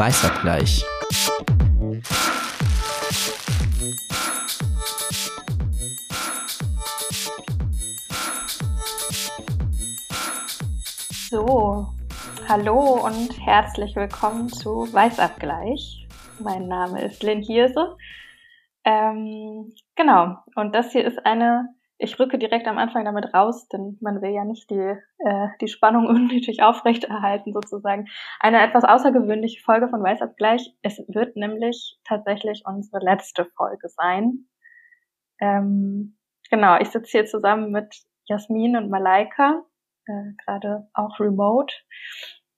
Weißabgleich. So, hallo und herzlich willkommen zu Weißabgleich. Mein Name ist Lynn Hirse. Ähm, genau, und das hier ist eine ich rücke direkt am Anfang damit raus, denn man will ja nicht die, äh, die Spannung unnötig aufrechterhalten sozusagen. Eine etwas außergewöhnliche Folge von Weißabgleich. Es wird nämlich tatsächlich unsere letzte Folge sein. Ähm, genau, ich sitze hier zusammen mit Jasmin und Malaika, äh, gerade auch remote.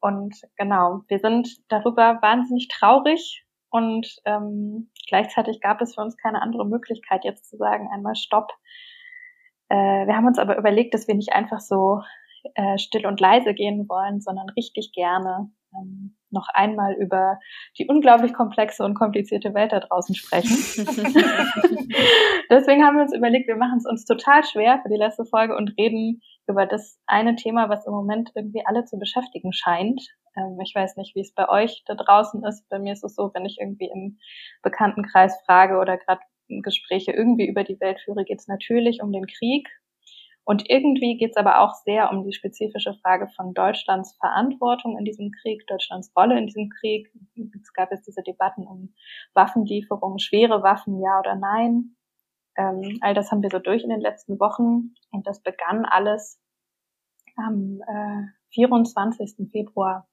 Und genau, wir sind darüber wahnsinnig traurig und ähm, gleichzeitig gab es für uns keine andere Möglichkeit, jetzt zu sagen, einmal Stopp äh, wir haben uns aber überlegt, dass wir nicht einfach so äh, still und leise gehen wollen, sondern richtig gerne ähm, noch einmal über die unglaublich komplexe und komplizierte Welt da draußen sprechen. Deswegen haben wir uns überlegt, wir machen es uns total schwer für die letzte Folge und reden über das eine Thema, was im Moment irgendwie alle zu beschäftigen scheint. Ähm, ich weiß nicht, wie es bei euch da draußen ist. Bei mir ist es so, wenn ich irgendwie im Bekanntenkreis frage oder gerade Gespräche irgendwie über die Welt führe, geht es natürlich um den Krieg. Und irgendwie geht es aber auch sehr um die spezifische Frage von Deutschlands Verantwortung in diesem Krieg, Deutschlands Rolle in diesem Krieg. Es gab jetzt diese Debatten um Waffenlieferungen, schwere Waffen, ja oder nein. Ähm, all das haben wir so durch in den letzten Wochen. Und das begann alles am äh, 24. Februar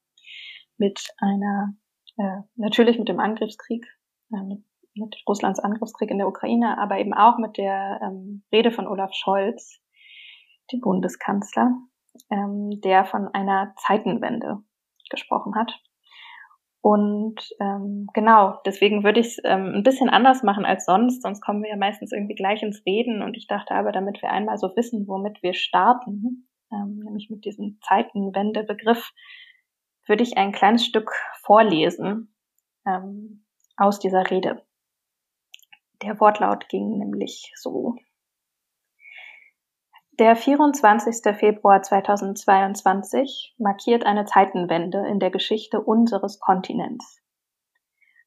mit einer, äh, natürlich mit dem Angriffskrieg, äh, mit mit Russlands Angriffskrieg in der Ukraine, aber eben auch mit der ähm, Rede von Olaf Scholz, dem Bundeskanzler, ähm, der von einer Zeitenwende gesprochen hat. Und ähm, genau, deswegen würde ich es ähm, ein bisschen anders machen als sonst, sonst kommen wir ja meistens irgendwie gleich ins Reden. Und ich dachte aber, damit wir einmal so wissen, womit wir starten, ähm, nämlich mit diesem Zeitenwende-Begriff, würde ich ein kleines Stück vorlesen ähm, aus dieser Rede. Der Wortlaut ging nämlich so. Der 24. Februar 2022 markiert eine Zeitenwende in der Geschichte unseres Kontinents.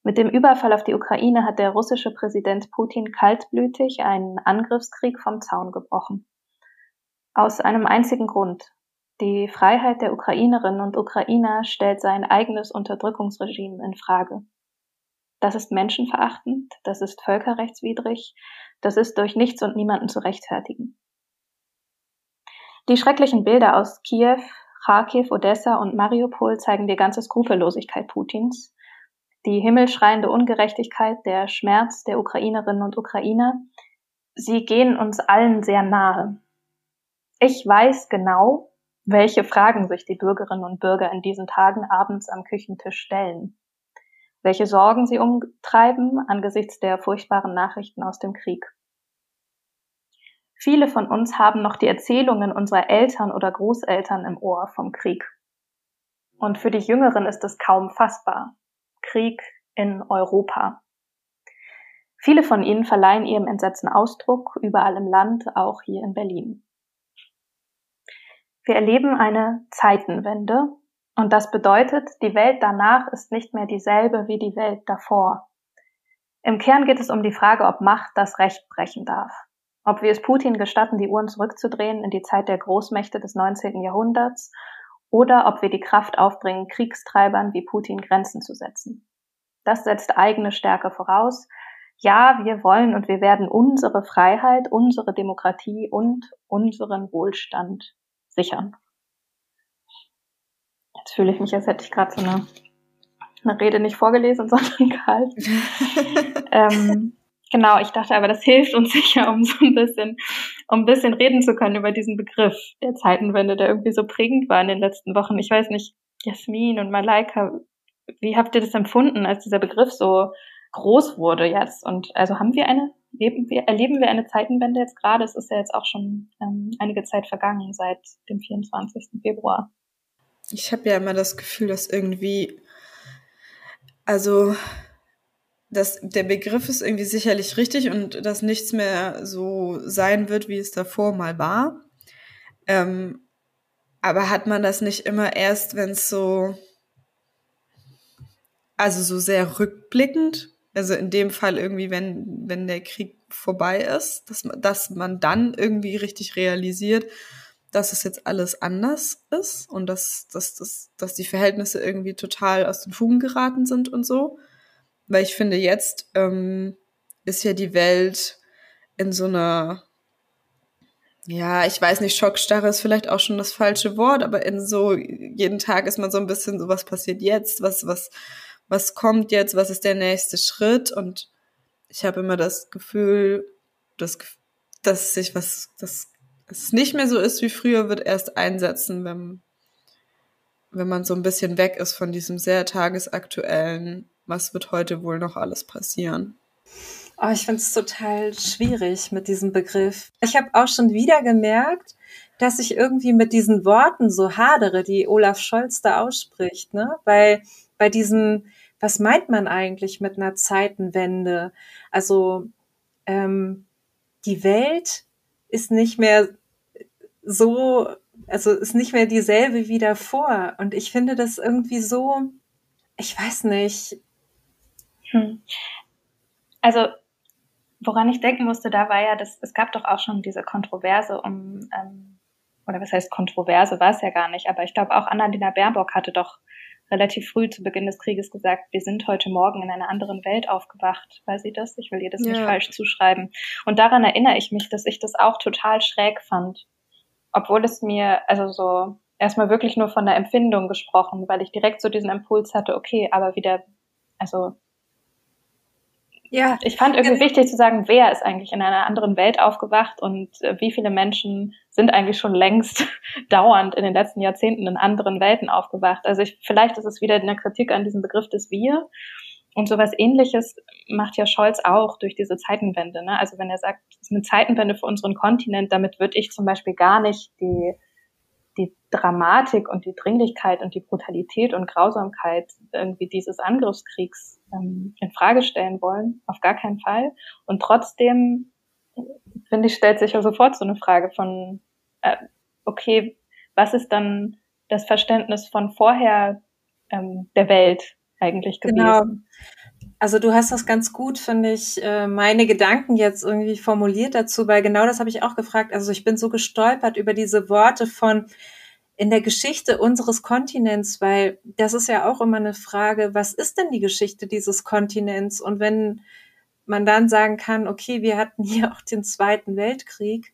Mit dem Überfall auf die Ukraine hat der russische Präsident Putin kaltblütig einen Angriffskrieg vom Zaun gebrochen. Aus einem einzigen Grund. Die Freiheit der Ukrainerinnen und Ukrainer stellt sein eigenes Unterdrückungsregime in Frage. Das ist menschenverachtend, das ist völkerrechtswidrig, das ist durch nichts und niemanden zu rechtfertigen. Die schrecklichen Bilder aus Kiew, Kharkiv, Odessa und Mariupol zeigen die ganze Skrupellosigkeit Putins, die himmelschreiende Ungerechtigkeit, der Schmerz der Ukrainerinnen und Ukrainer. Sie gehen uns allen sehr nahe. Ich weiß genau, welche Fragen sich die Bürgerinnen und Bürger in diesen Tagen abends am Küchentisch stellen welche Sorgen sie umtreiben angesichts der furchtbaren Nachrichten aus dem Krieg. Viele von uns haben noch die Erzählungen unserer Eltern oder Großeltern im Ohr vom Krieg. Und für die Jüngeren ist es kaum fassbar. Krieg in Europa. Viele von ihnen verleihen ihrem Entsetzen Ausdruck, überall im Land, auch hier in Berlin. Wir erleben eine Zeitenwende, und das bedeutet, die Welt danach ist nicht mehr dieselbe wie die Welt davor. Im Kern geht es um die Frage, ob Macht das Recht brechen darf. Ob wir es Putin gestatten, die Uhren zurückzudrehen in die Zeit der Großmächte des 19. Jahrhunderts oder ob wir die Kraft aufbringen, Kriegstreibern wie Putin Grenzen zu setzen. Das setzt eigene Stärke voraus. Ja, wir wollen und wir werden unsere Freiheit, unsere Demokratie und unseren Wohlstand sichern. Jetzt fühle ich mich, als hätte ich gerade so eine, eine Rede nicht vorgelesen, sondern gehalten. ähm, genau, ich dachte aber, das hilft uns sicher, um so ein bisschen, um ein bisschen reden zu können über diesen Begriff der Zeitenwende, der irgendwie so prägend war in den letzten Wochen. Ich weiß nicht, Jasmin und Malaika, wie habt ihr das empfunden, als dieser Begriff so groß wurde jetzt? Und also haben wir eine, leben wir, erleben wir eine Zeitenwende jetzt gerade? Es ist ja jetzt auch schon ähm, einige Zeit vergangen seit dem 24. Februar. Ich habe ja immer das Gefühl, dass irgendwie, also, dass der Begriff ist irgendwie sicherlich richtig und dass nichts mehr so sein wird, wie es davor mal war. Ähm, aber hat man das nicht immer erst, wenn es so, also so sehr rückblickend, also in dem Fall irgendwie, wenn, wenn der Krieg vorbei ist, dass, dass man dann irgendwie richtig realisiert, dass es jetzt alles anders ist und dass, dass, dass, dass die Verhältnisse irgendwie total aus den Fugen geraten sind und so. Weil ich finde, jetzt ähm, ist ja die Welt in so einer, ja, ich weiß nicht, Schockstarre ist vielleicht auch schon das falsche Wort, aber in so, jeden Tag ist man so ein bisschen so, was passiert jetzt, was, was, was kommt jetzt, was ist der nächste Schritt? Und ich habe immer das Gefühl, dass, dass sich was, das es nicht mehr so ist wie früher, wird erst einsetzen, wenn, wenn man so ein bisschen weg ist von diesem sehr tagesaktuellen, was wird heute wohl noch alles passieren. Oh, ich finde es total schwierig mit diesem Begriff. Ich habe auch schon wieder gemerkt, dass ich irgendwie mit diesen Worten so hadere, die Olaf Scholz da ausspricht, ne? Weil bei diesem, was meint man eigentlich mit einer Zeitenwende? Also ähm, die Welt ist nicht mehr so, also ist nicht mehr dieselbe wie davor. Und ich finde das irgendwie so, ich weiß nicht. Hm. Also, woran ich denken musste, da war ja, dass es gab doch auch schon diese Kontroverse um, ähm, oder was heißt Kontroverse, war es ja gar nicht, aber ich glaube auch Annalena Baerbock hatte doch relativ früh zu Beginn des Krieges gesagt, wir sind heute Morgen in einer anderen Welt aufgewacht. Weiß sie das? Ich will ihr das ja. nicht falsch zuschreiben. Und daran erinnere ich mich, dass ich das auch total schräg fand. Obwohl es mir, also so, erstmal wirklich nur von der Empfindung gesprochen, weil ich direkt so diesen Impuls hatte, okay, aber wieder, also ja, ich fand irgendwie wichtig zu sagen, wer ist eigentlich in einer anderen Welt aufgewacht und äh, wie viele Menschen sind eigentlich schon längst dauernd in den letzten Jahrzehnten in anderen Welten aufgewacht. Also ich, vielleicht ist es wieder eine Kritik an diesem Begriff des Wir. Und sowas ähnliches macht ja Scholz auch durch diese Zeitenwende. Ne? Also wenn er sagt, es ist eine Zeitenwende für unseren Kontinent, damit würde ich zum Beispiel gar nicht die Dramatik und die Dringlichkeit und die Brutalität und Grausamkeit irgendwie dieses Angriffskriegs ähm, in Frage stellen wollen, auf gar keinen Fall. Und trotzdem, finde ich, stellt sich ja sofort so eine Frage von, äh, okay, was ist dann das Verständnis von vorher ähm, der Welt eigentlich gewesen? Genau. Also du hast das ganz gut, finde ich, äh, meine Gedanken jetzt irgendwie formuliert dazu, weil genau das habe ich auch gefragt. Also ich bin so gestolpert über diese Worte von in der Geschichte unseres Kontinents, weil das ist ja auch immer eine Frage, was ist denn die Geschichte dieses Kontinents? Und wenn man dann sagen kann, okay, wir hatten hier auch den Zweiten Weltkrieg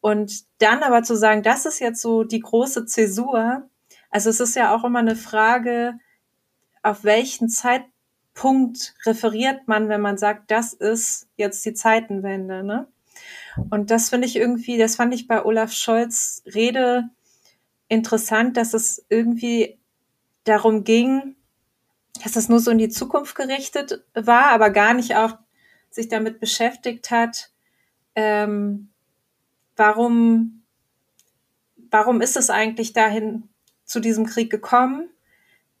und dann aber zu sagen, das ist jetzt so die große Zäsur. Also es ist ja auch immer eine Frage, auf welchen Zeitpunkt Punkt referiert man, wenn man sagt, das ist jetzt die Zeitenwende, ne? Und das finde ich irgendwie, das fand ich bei Olaf Scholz Rede interessant, dass es irgendwie darum ging, dass es nur so in die Zukunft gerichtet war, aber gar nicht auch sich damit beschäftigt hat, ähm, warum, warum ist es eigentlich dahin zu diesem Krieg gekommen?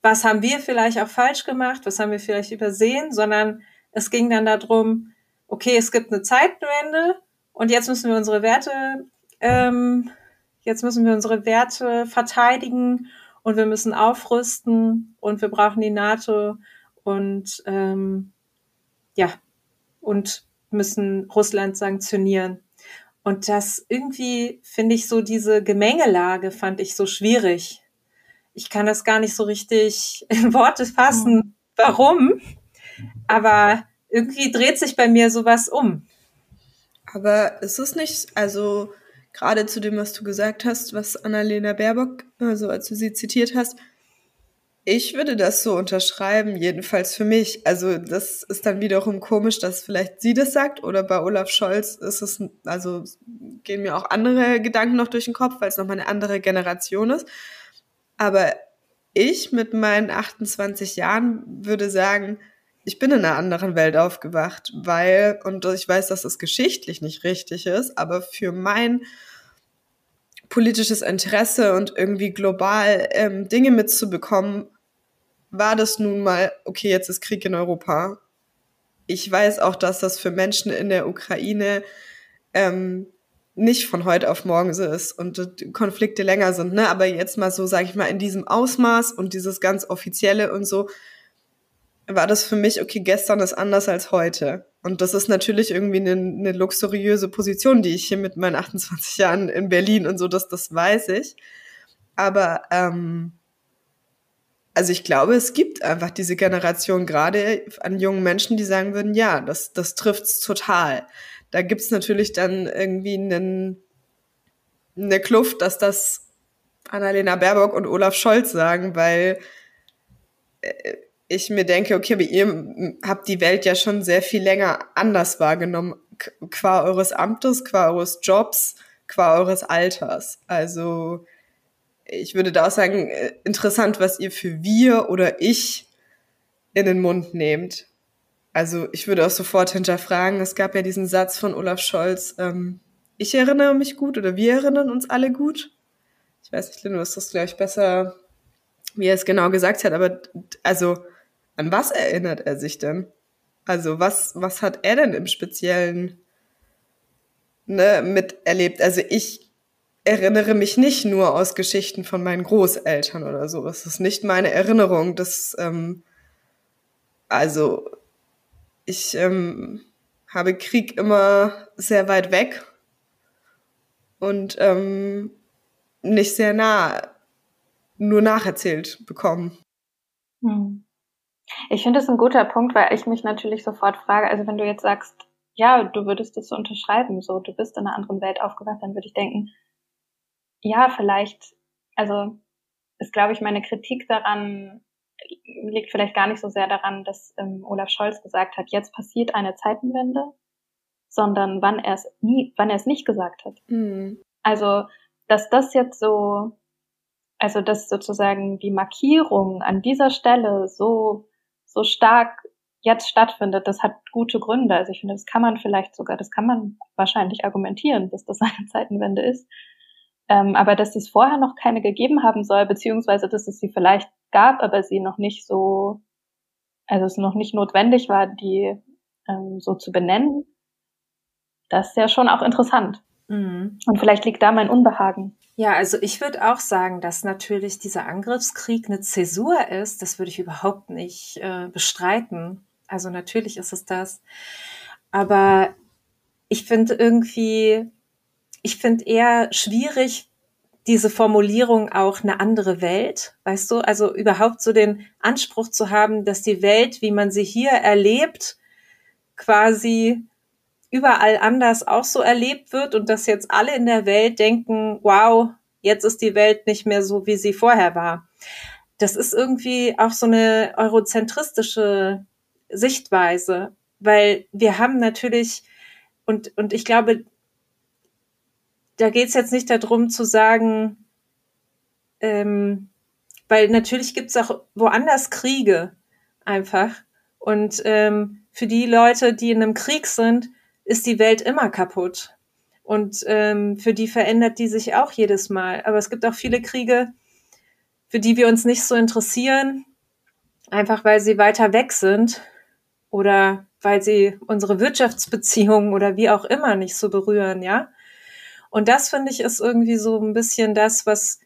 was haben wir vielleicht auch falsch gemacht, was haben wir vielleicht übersehen, sondern es ging dann darum, okay, es gibt eine Zeitwende und jetzt müssen wir unsere Werte, ähm, jetzt müssen wir unsere Werte verteidigen und wir müssen aufrüsten und wir brauchen die NATO und ähm, ja und müssen Russland sanktionieren. Und das irgendwie finde ich so diese Gemengelage fand ich so schwierig ich kann das gar nicht so richtig in Worte fassen, mhm. warum. Aber irgendwie dreht sich bei mir sowas um. Aber ist es nicht, also gerade zu dem, was du gesagt hast, was Annalena Baerbock, also als du sie zitiert hast, ich würde das so unterschreiben, jedenfalls für mich. Also das ist dann wiederum komisch, dass vielleicht sie das sagt oder bei Olaf Scholz ist es, also gehen mir auch andere Gedanken noch durch den Kopf, weil es nochmal eine andere Generation ist. Aber ich mit meinen 28 Jahren würde sagen, ich bin in einer anderen Welt aufgewacht, weil, und ich weiß, dass das geschichtlich nicht richtig ist, aber für mein politisches Interesse und irgendwie global ähm, Dinge mitzubekommen, war das nun mal, okay, jetzt ist Krieg in Europa. Ich weiß auch, dass das für Menschen in der Ukraine ähm, nicht von heute auf morgen so ist und Konflikte länger sind, ne? Aber jetzt mal so, sage ich mal, in diesem Ausmaß und dieses ganz offizielle und so, war das für mich, okay, gestern ist anders als heute. Und das ist natürlich irgendwie eine, eine luxuriöse Position, die ich hier mit meinen 28 Jahren in Berlin und so, das, das weiß ich. Aber ähm, also ich glaube, es gibt einfach diese Generation gerade an jungen Menschen, die sagen würden, ja, das, das trifft's total. Da gibt's natürlich dann irgendwie einen, eine Kluft, dass das Annalena Baerbock und Olaf Scholz sagen, weil äh, ich mir denke, okay, aber ihr habt die Welt ja schon sehr viel länger anders wahrgenommen, qua eures Amtes, qua eures Jobs, qua eures Alters. Also ich würde da auch sagen, äh, interessant, was ihr für wir oder ich in den Mund nehmt. Also ich würde auch sofort hinterfragen, es gab ja diesen Satz von Olaf Scholz, ähm, ich erinnere mich gut oder wir erinnern uns alle gut. Ich weiß nicht, du wirst das gleich besser, wie er es genau gesagt hat, aber also an was erinnert er sich denn? Also was, was hat er denn im Speziellen ne, miterlebt? Also ich erinnere mich nicht nur aus Geschichten von meinen Großeltern oder so. Das ist nicht meine Erinnerung. Das, ähm, also, ich ähm, habe Krieg immer sehr weit weg und ähm, nicht sehr nah, nur nacherzählt bekommen. Hm. Ich finde das ein guter Punkt, weil ich mich natürlich sofort frage, also wenn du jetzt sagst, ja, du würdest das so unterschreiben, so, du bist in einer anderen Welt aufgewacht, dann würde ich denken, ja, vielleicht, also ist, glaube ich, meine Kritik daran liegt vielleicht gar nicht so sehr daran, dass ähm, Olaf Scholz gesagt hat, jetzt passiert eine Zeitenwende, sondern wann er es nie, wann er es nicht gesagt hat. Mhm. Also, dass das jetzt so, also dass sozusagen die Markierung an dieser Stelle so, so stark jetzt stattfindet, das hat gute Gründe. Also ich finde, das kann man vielleicht sogar, das kann man wahrscheinlich argumentieren, dass das eine Zeitenwende ist. Ähm, aber dass es vorher noch keine gegeben haben soll, beziehungsweise dass es sie vielleicht gab, aber sie noch nicht so, also es noch nicht notwendig war, die ähm, so zu benennen, das ist ja schon auch interessant. Mhm. Und vielleicht liegt da mein Unbehagen. Ja, also ich würde auch sagen, dass natürlich dieser Angriffskrieg eine Zäsur ist. Das würde ich überhaupt nicht äh, bestreiten. Also natürlich ist es das. Aber ich finde irgendwie, ich finde eher schwierig, diese Formulierung auch eine andere Welt, weißt du? Also überhaupt so den Anspruch zu haben, dass die Welt, wie man sie hier erlebt, quasi überall anders auch so erlebt wird und dass jetzt alle in der Welt denken, wow, jetzt ist die Welt nicht mehr so, wie sie vorher war. Das ist irgendwie auch so eine eurozentristische Sichtweise, weil wir haben natürlich, und, und ich glaube, da geht es jetzt nicht darum zu sagen, ähm, weil natürlich gibt es auch woanders Kriege einfach. Und ähm, für die Leute, die in einem Krieg sind, ist die Welt immer kaputt. Und ähm, für die verändert die sich auch jedes Mal. Aber es gibt auch viele Kriege, für die wir uns nicht so interessieren, einfach weil sie weiter weg sind oder weil sie unsere Wirtschaftsbeziehungen oder wie auch immer nicht so berühren, ja. Und das finde ich ist irgendwie so ein bisschen das, was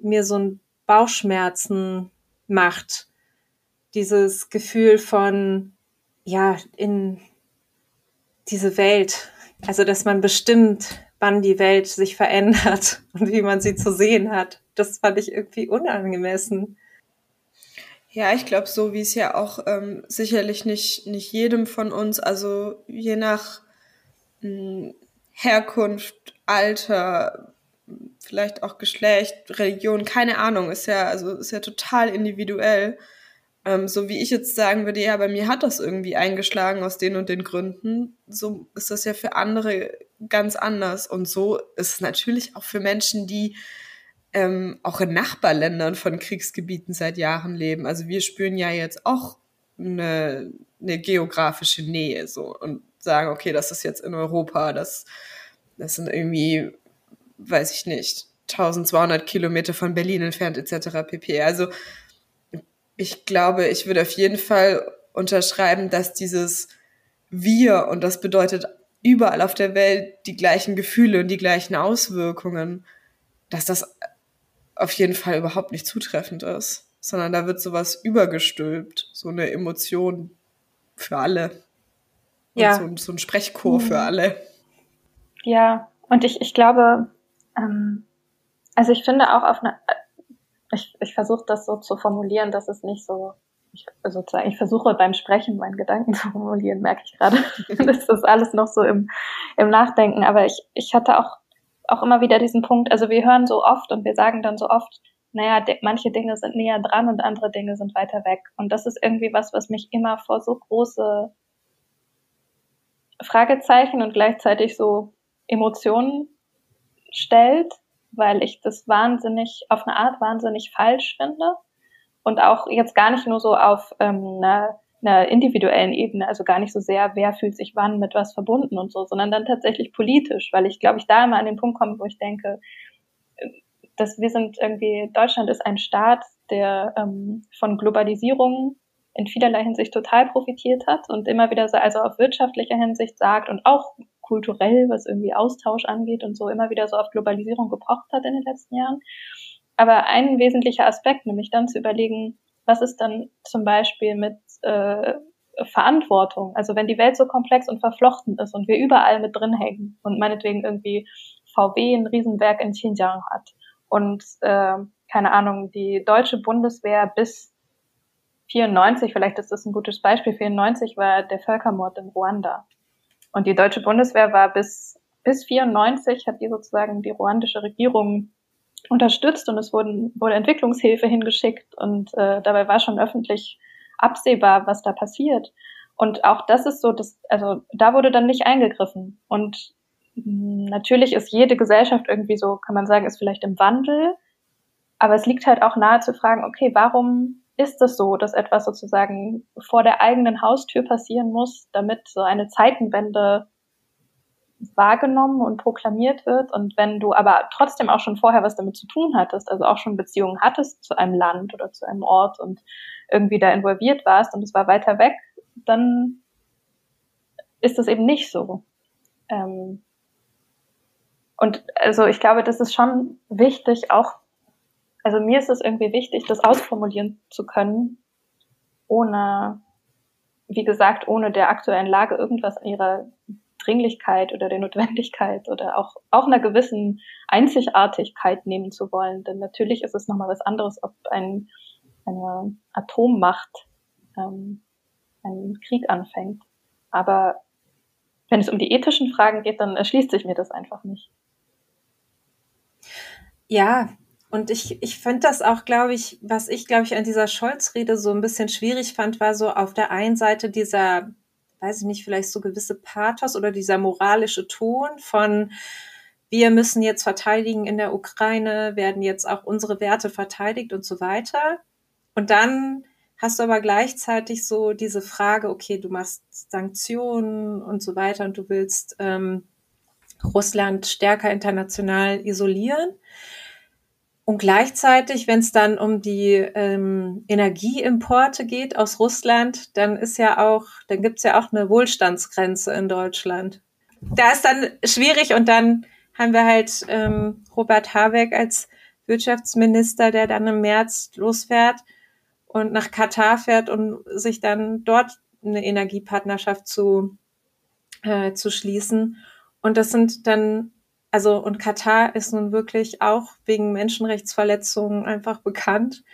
mir so ein Bauchschmerzen macht. Dieses Gefühl von, ja, in diese Welt. Also, dass man bestimmt, wann die Welt sich verändert und wie man sie zu sehen hat. Das fand ich irgendwie unangemessen. Ja, ich glaube, so wie es ja auch ähm, sicherlich nicht, nicht jedem von uns, also je nach mh, hm, Herkunft, Alter, vielleicht auch Geschlecht, Religion, keine Ahnung, ist ja, also ist ja total individuell. Ähm, so wie ich jetzt sagen würde, ja, bei mir hat das irgendwie eingeschlagen aus den und den Gründen. So ist das ja für andere ganz anders. Und so ist es natürlich auch für Menschen, die ähm, auch in Nachbarländern von Kriegsgebieten seit Jahren leben. Also wir spüren ja jetzt auch eine, eine geografische Nähe so und sagen, okay, das ist jetzt in Europa, das, das sind irgendwie, weiß ich nicht, 1200 Kilometer von Berlin entfernt etc. pp. Also ich glaube, ich würde auf jeden Fall unterschreiben, dass dieses Wir und das bedeutet überall auf der Welt die gleichen Gefühle und die gleichen Auswirkungen, dass das auf jeden Fall überhaupt nicht zutreffend ist. sondern da wird sowas übergestülpt, so eine Emotion für alle. Und ja. So, so ein Sprechchor mhm. für alle. Ja, und ich, ich glaube, ähm, also ich finde auch auf eine, ich, ich versuche das so zu formulieren, dass es nicht so, ich, sozusagen, ich versuche beim Sprechen meinen Gedanken zu formulieren, merke ich gerade. das ist alles noch so im, im Nachdenken. Aber ich, ich hatte auch, auch immer wieder diesen Punkt, also wir hören so oft und wir sagen dann so oft, naja, manche Dinge sind näher dran und andere Dinge sind weiter weg. Und das ist irgendwie was, was mich immer vor so große Fragezeichen und gleichzeitig so Emotionen stellt, weil ich das wahnsinnig, auf eine Art wahnsinnig falsch finde. Und auch jetzt gar nicht nur so auf ähm, einer, einer individuellen Ebene, also gar nicht so sehr, wer fühlt sich wann mit was verbunden und so, sondern dann tatsächlich politisch, weil ich glaube, ich da immer an den Punkt komme, wo ich denke, dass wir sind irgendwie, Deutschland ist ein Staat, der ähm, von Globalisierung in vielerlei Hinsicht total profitiert hat und immer wieder so, also auf wirtschaftlicher Hinsicht sagt und auch kulturell, was irgendwie Austausch angeht und so immer wieder so auf Globalisierung gepocht hat in den letzten Jahren. Aber ein wesentlicher Aspekt, nämlich dann zu überlegen, was ist dann zum Beispiel mit äh, Verantwortung? Also wenn die Welt so komplex und verflochten ist und wir überall mit drin hängen und meinetwegen irgendwie VW ein Riesenwerk in Xinjiang hat und äh, keine Ahnung, die deutsche Bundeswehr bis 94, vielleicht ist das ein gutes Beispiel, 94 war der Völkermord in Ruanda. Und die deutsche Bundeswehr war bis, bis 94 hat die sozusagen die ruandische Regierung unterstützt und es wurden, wurde Entwicklungshilfe hingeschickt und äh, dabei war schon öffentlich absehbar, was da passiert. Und auch das ist so, dass, also da wurde dann nicht eingegriffen. Und mh, natürlich ist jede Gesellschaft irgendwie so, kann man sagen, ist vielleicht im Wandel. Aber es liegt halt auch nahe zu fragen, okay, warum ist es so, dass etwas sozusagen vor der eigenen Haustür passieren muss, damit so eine Zeitenwende wahrgenommen und proklamiert wird. Und wenn du aber trotzdem auch schon vorher was damit zu tun hattest, also auch schon Beziehungen hattest zu einem Land oder zu einem Ort und irgendwie da involviert warst und es war weiter weg, dann ist das eben nicht so. Ähm und also ich glaube, das ist schon wichtig, auch also mir ist es irgendwie wichtig, das ausformulieren zu können, ohne, wie gesagt, ohne der aktuellen Lage irgendwas an ihrer Dringlichkeit oder der Notwendigkeit oder auch, auch einer gewissen Einzigartigkeit nehmen zu wollen. Denn natürlich ist es nochmal was anderes, ob ein, eine Atommacht ähm, einen Krieg anfängt. Aber wenn es um die ethischen Fragen geht, dann erschließt sich mir das einfach nicht. Ja, und ich, ich finde das auch, glaube ich, was ich, glaube ich, an dieser Scholz-Rede so ein bisschen schwierig fand, war so auf der einen Seite dieser, weiß ich nicht, vielleicht so gewisse Pathos oder dieser moralische Ton von, wir müssen jetzt verteidigen in der Ukraine, werden jetzt auch unsere Werte verteidigt und so weiter. Und dann hast du aber gleichzeitig so diese Frage, okay, du machst Sanktionen und so weiter und du willst ähm, Russland stärker international isolieren. Und gleichzeitig, wenn es dann um die ähm, Energieimporte geht aus Russland, dann ist ja auch, dann gibt's ja auch eine Wohlstandsgrenze in Deutschland. Da ist dann schwierig und dann haben wir halt ähm, Robert Habeck als Wirtschaftsminister, der dann im März losfährt und nach Katar fährt, um sich dann dort eine Energiepartnerschaft zu, äh, zu schließen. Und das sind dann also und Katar ist nun wirklich auch wegen Menschenrechtsverletzungen einfach bekannt.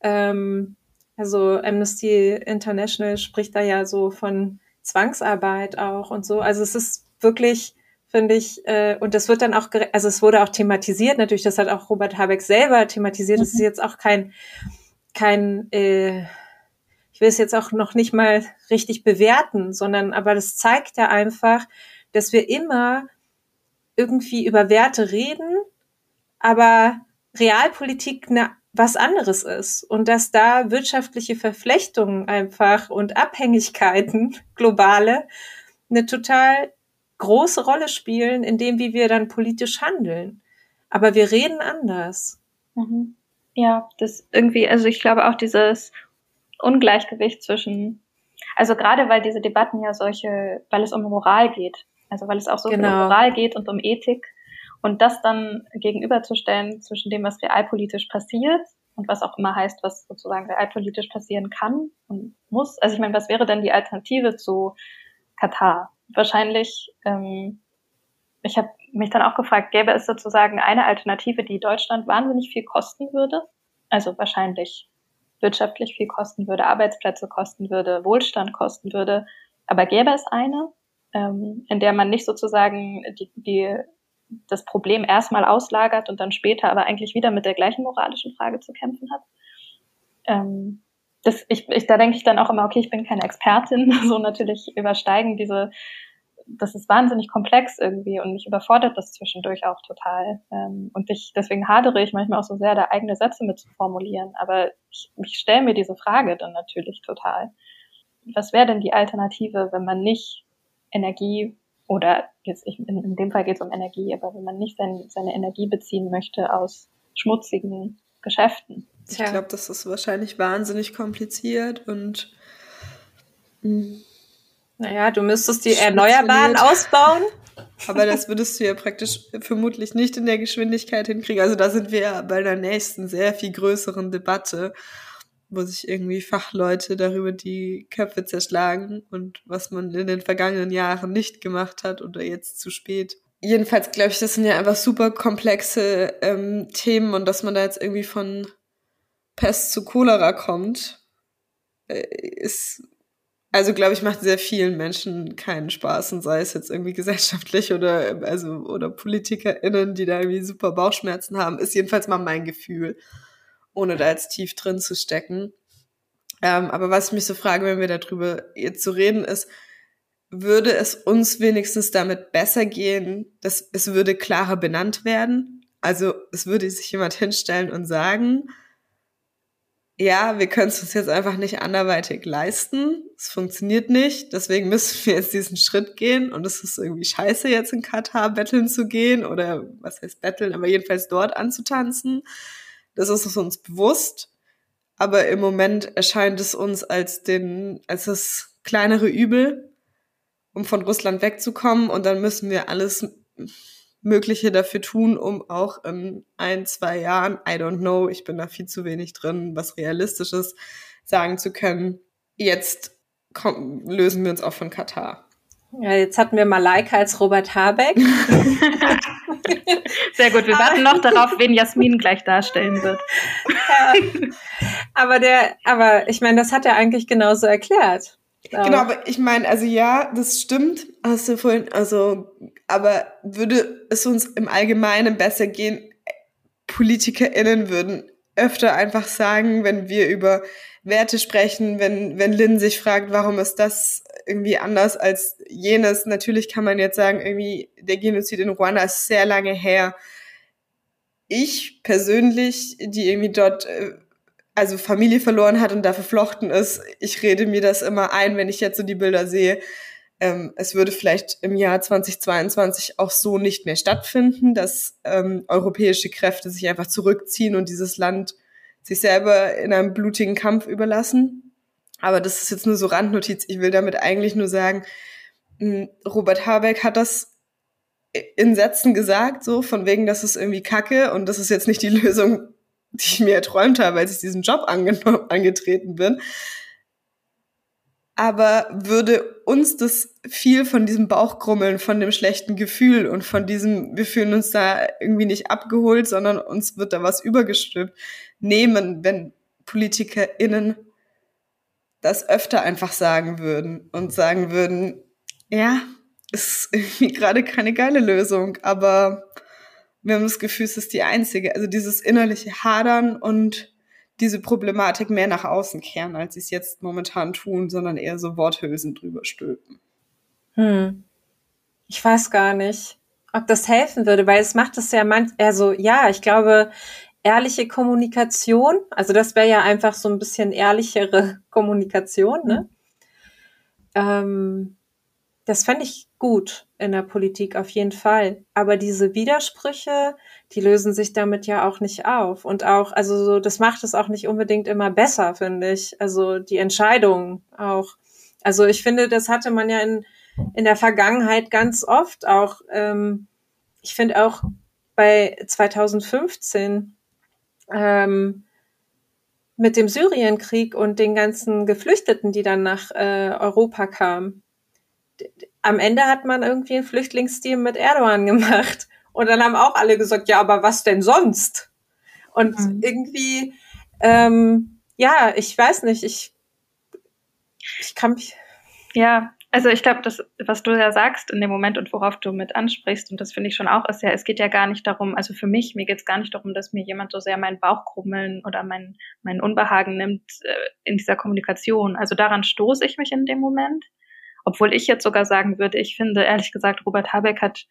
Ähm, also Amnesty International spricht da ja so von Zwangsarbeit auch und so. Also es ist wirklich, finde ich, äh, und das wird dann auch, also es wurde auch thematisiert, natürlich, das hat auch Robert Habeck selber thematisiert. Das ist mhm. jetzt auch kein, kein, äh, ich will es jetzt auch noch nicht mal richtig bewerten, sondern aber das zeigt ja einfach, dass wir immer irgendwie über Werte reden, aber Realpolitik ne, was anderes ist und dass da wirtschaftliche Verflechtungen einfach und Abhängigkeiten, globale, eine total große Rolle spielen, in dem, wie wir dann politisch handeln. Aber wir reden anders. Mhm. Ja, das irgendwie, also ich glaube auch dieses Ungleichgewicht zwischen, also gerade weil diese Debatten ja solche, weil es um Moral geht, also weil es auch so genau. um Moral geht und um Ethik. Und das dann gegenüberzustellen zwischen dem, was realpolitisch passiert und was auch immer heißt, was sozusagen realpolitisch passieren kann und muss. Also ich meine, was wäre denn die Alternative zu Katar? Wahrscheinlich, ähm, ich habe mich dann auch gefragt, gäbe es sozusagen eine Alternative, die Deutschland wahnsinnig viel kosten würde? Also wahrscheinlich wirtschaftlich viel kosten würde, Arbeitsplätze kosten würde, Wohlstand kosten würde. Aber gäbe es eine, ähm, in der man nicht sozusagen die, die, das Problem erstmal auslagert und dann später aber eigentlich wieder mit der gleichen moralischen Frage zu kämpfen hat? Ähm, das, ich, ich, da denke ich dann auch immer, okay, ich bin keine Expertin, so natürlich übersteigen diese das ist wahnsinnig komplex irgendwie und mich überfordert das zwischendurch auch total. Ähm, und ich, deswegen hadere ich manchmal auch so sehr, da eigene Sätze mit zu formulieren. Aber ich, ich stelle mir diese Frage dann natürlich total. Was wäre denn die Alternative, wenn man nicht Energie oder jetzt ich, in, in dem Fall geht es um Energie, aber wenn man nicht sein, seine Energie beziehen möchte aus schmutzigen Geschäften? Ich glaube, das ist wahrscheinlich wahnsinnig kompliziert und mh mm, naja, du müsstest die Erneuerbaren ausbauen. Aber das würdest du ja praktisch vermutlich nicht in der Geschwindigkeit hinkriegen. Also da sind wir ja bei der nächsten sehr viel größeren Debatte, wo sich irgendwie Fachleute darüber die Köpfe zerschlagen und was man in den vergangenen Jahren nicht gemacht hat oder jetzt zu spät. Jedenfalls glaube ich, das sind ja einfach super komplexe ähm, Themen und dass man da jetzt irgendwie von Pest zu Cholera kommt, äh, ist also glaube ich, macht sehr vielen Menschen keinen Spaß und sei es jetzt irgendwie gesellschaftlich oder also oder PolitikerInnen, die da irgendwie super Bauchschmerzen haben, ist jedenfalls mal mein Gefühl, ohne da jetzt tief drin zu stecken. Ähm, aber was ich mich so frage, wenn wir darüber jetzt zu reden, ist, würde es uns wenigstens damit besser gehen, dass es würde klarer benannt werden? Also es würde sich jemand hinstellen und sagen, ja, wir können es uns jetzt einfach nicht anderweitig leisten. Es funktioniert nicht. Deswegen müssen wir jetzt diesen Schritt gehen. Und es ist irgendwie scheiße, jetzt in Katar betteln zu gehen oder was heißt betteln, aber jedenfalls dort anzutanzen. Das ist uns bewusst. Aber im Moment erscheint es uns als den, als das kleinere Übel, um von Russland wegzukommen. Und dann müssen wir alles Mögliche dafür tun, um auch in ein, zwei Jahren, I don't know, ich bin da viel zu wenig drin, was realistisches sagen zu können. Jetzt komm, lösen wir uns auch von Katar. Ja, jetzt hatten wir Malaika als Robert Habeck. Sehr gut, wir warten noch darauf, wen Jasmin gleich darstellen wird. Ja. Aber der, aber ich meine, das hat er eigentlich genauso erklärt. Genau, aber ich meine, also ja, das stimmt, hast du vorhin, also, aber würde es uns im Allgemeinen besser gehen, PolitikerInnen würden öfter einfach sagen, wenn wir über Werte sprechen, wenn, wenn Lynn sich fragt, warum ist das irgendwie anders als jenes. Natürlich kann man jetzt sagen, irgendwie der Genozid in Ruanda ist sehr lange her. Ich persönlich, die irgendwie dort äh, also Familie verloren hat und da verflochten ist, ich rede mir das immer ein, wenn ich jetzt so die Bilder sehe. Ähm, es würde vielleicht im Jahr 2022 auch so nicht mehr stattfinden, dass ähm, europäische Kräfte sich einfach zurückziehen und dieses Land sich selber in einem blutigen Kampf überlassen. Aber das ist jetzt nur so Randnotiz. Ich will damit eigentlich nur sagen, hm, Robert Habeck hat das in Sätzen gesagt, so von wegen, das ist irgendwie Kacke und das ist jetzt nicht die Lösung die ich mir erträumt habe, als ich diesen Job angetreten bin. Aber würde uns das viel von diesem Bauchgrummeln, von dem schlechten Gefühl und von diesem, wir fühlen uns da irgendwie nicht abgeholt, sondern uns wird da was übergestülpt, nehmen, wenn PolitikerInnen das öfter einfach sagen würden und sagen würden, ja, ist irgendwie gerade keine geile Lösung, aber wir haben das Gefühl, es ist die einzige. Also dieses innerliche Hadern und diese Problematik mehr nach außen kehren, als sie es jetzt momentan tun, sondern eher so Worthülsen drüber stülpen. Hm. Ich weiß gar nicht, ob das helfen würde, weil es macht es ja manch, also ja, ich glaube, ehrliche Kommunikation, also das wäre ja einfach so ein bisschen ehrlichere Kommunikation, ne? Ähm, das fände ich gut in der Politik auf jeden Fall. Aber diese Widersprüche, die lösen sich damit ja auch nicht auf. Und auch, also so, das macht es auch nicht unbedingt immer besser, finde ich. Also die Entscheidungen auch. Also ich finde, das hatte man ja in, in der Vergangenheit ganz oft auch. Ähm, ich finde auch bei 2015, ähm, mit dem Syrienkrieg und den ganzen Geflüchteten, die dann nach äh, Europa kamen. Am Ende hat man irgendwie ein Flüchtlingsteam mit Erdogan gemacht. Und dann haben auch alle gesagt, ja, aber was denn sonst? Und mhm. irgendwie, ähm, ja, ich weiß nicht, ich, ich kann mich. Ja, also ich glaube, das, was du ja sagst in dem Moment und worauf du mit ansprichst, und das finde ich schon auch, ist ja, es geht ja gar nicht darum, also für mich, mir geht es gar nicht darum, dass mir jemand so sehr meinen Bauch krummeln oder mein, mein Unbehagen nimmt äh, in dieser Kommunikation. Also daran stoße ich mich in dem Moment. Obwohl ich jetzt sogar sagen würde, ich finde, ehrlich gesagt, Robert Habeck hat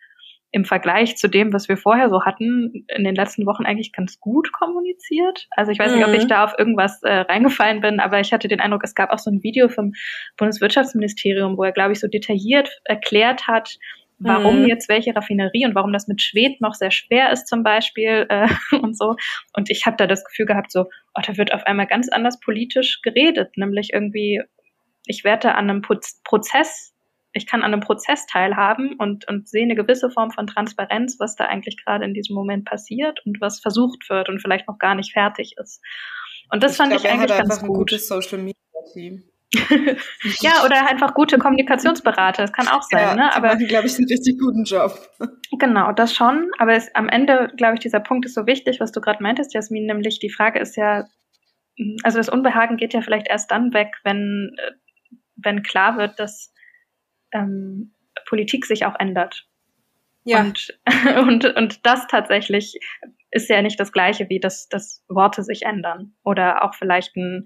im Vergleich zu dem, was wir vorher so hatten, in den letzten Wochen eigentlich ganz gut kommuniziert. Also ich weiß mhm. nicht, ob ich mhm. da auf irgendwas äh, reingefallen bin, aber ich hatte den Eindruck, es gab auch so ein Video vom Bundeswirtschaftsministerium, wo er, glaube ich, so detailliert erklärt hat, warum mhm. jetzt welche Raffinerie und warum das mit Schwed noch sehr schwer ist zum Beispiel äh, und so. Und ich habe da das Gefühl gehabt, so, oh, da wird auf einmal ganz anders politisch geredet, nämlich irgendwie, ich werde an einem Prozess ich kann an einem Prozess teilhaben und, und sehe eine gewisse Form von Transparenz, was da eigentlich gerade in diesem Moment passiert und was versucht wird und vielleicht noch gar nicht fertig ist. Und das ich fand glaub, ich eigentlich ganz gut. Ein gutes Social Media Team. ja, oder einfach gute Kommunikationsberater, das kann auch sein, ja, ne? Aber glaube ich, einen richtig guten Job. Genau, das schon. Aber es, am Ende, glaube ich, dieser Punkt ist so wichtig, was du gerade meintest, Jasmin, nämlich die Frage ist ja, also das Unbehagen geht ja vielleicht erst dann weg, wenn, äh, wenn klar wird, dass ähm, Politik sich auch ändert. Ja. Und, und, und das tatsächlich ist ja nicht das Gleiche wie dass, dass Worte sich ändern. Oder auch vielleicht ein,